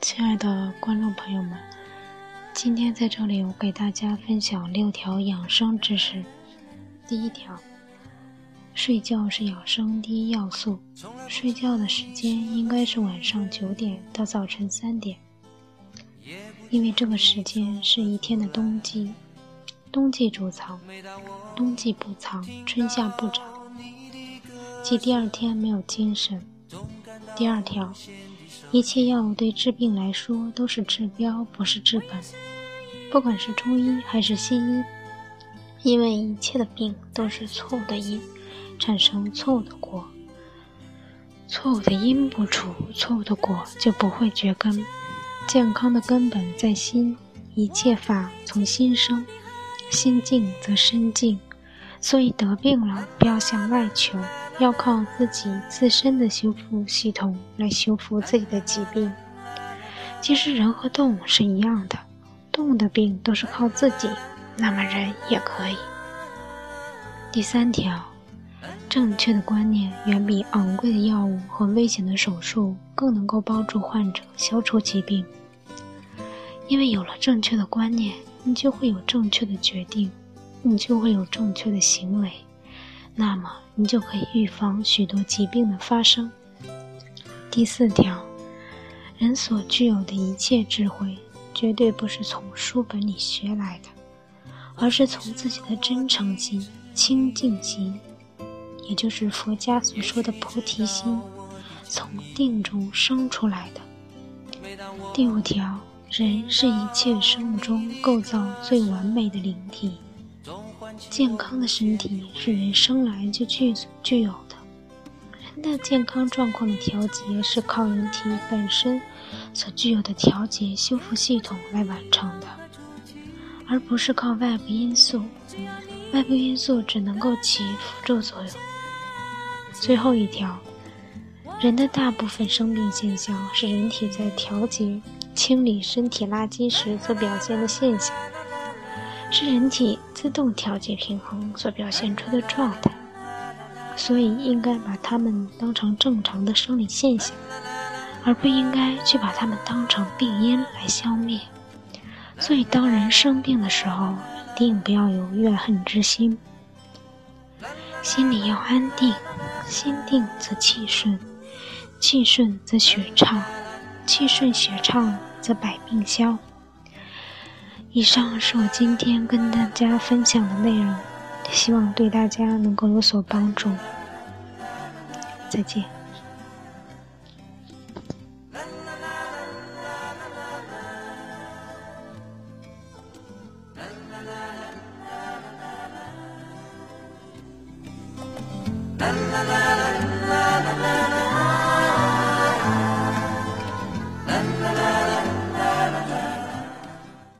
亲爱的观众朋友们，今天在这里我给大家分享六条养生知识。第一条，睡觉是养生第一要素，睡觉的时间应该是晚上九点到早晨三点，因为这个时间是一天的冬季，冬季主藏，冬季不藏，春夏不长，即第二天没有精神。第二条。一切药物对治病来说都是治标，不是治本。不管是中医还是西医，因为一切的病都是错误的因，产生错误的果。错误的因不除，错误的果就不会绝根。健康的根本在心，一切法从心生，心静则身静。所以得病了，不要向外求。要靠自己自身的修复系统来修复自己的疾病。其实人和动物是一样的，动物的病都是靠自己，那么人也可以。第三条，正确的观念远比昂贵的药物和危险的手术更能够帮助患者消除疾病。因为有了正确的观念，你就会有正确的决定，你就会有正确的行为。那么，你就可以预防许多疾病的发生。第四条，人所具有的一切智慧，绝对不是从书本里学来的，而是从自己的真诚心、清净心，也就是佛家所说的菩提心，从定中生出来的。第五条，人是一切生物中构造最完美的灵体。健康的身体是人生来就具具有的。人的健康状况的调节是靠人体本身所具有的调节修复系统来完成的，而不是靠外部因素。外部因素只能够起辅助作用。最后一条，人的大部分生病现象是人体在调节、清理身体垃圾时所表现的现象。是人体自动调节平衡所表现出的状态，所以应该把它们当成正常的生理现象，而不应该去把它们当成病因来消灭。所以，当人生病的时候，一定不要有怨恨之心，心里要安定，心定则气顺，气顺则血畅，气顺血畅则百病消。以上是我今天跟大家分享的内容，希望对大家能够有所帮助。再见。la la la.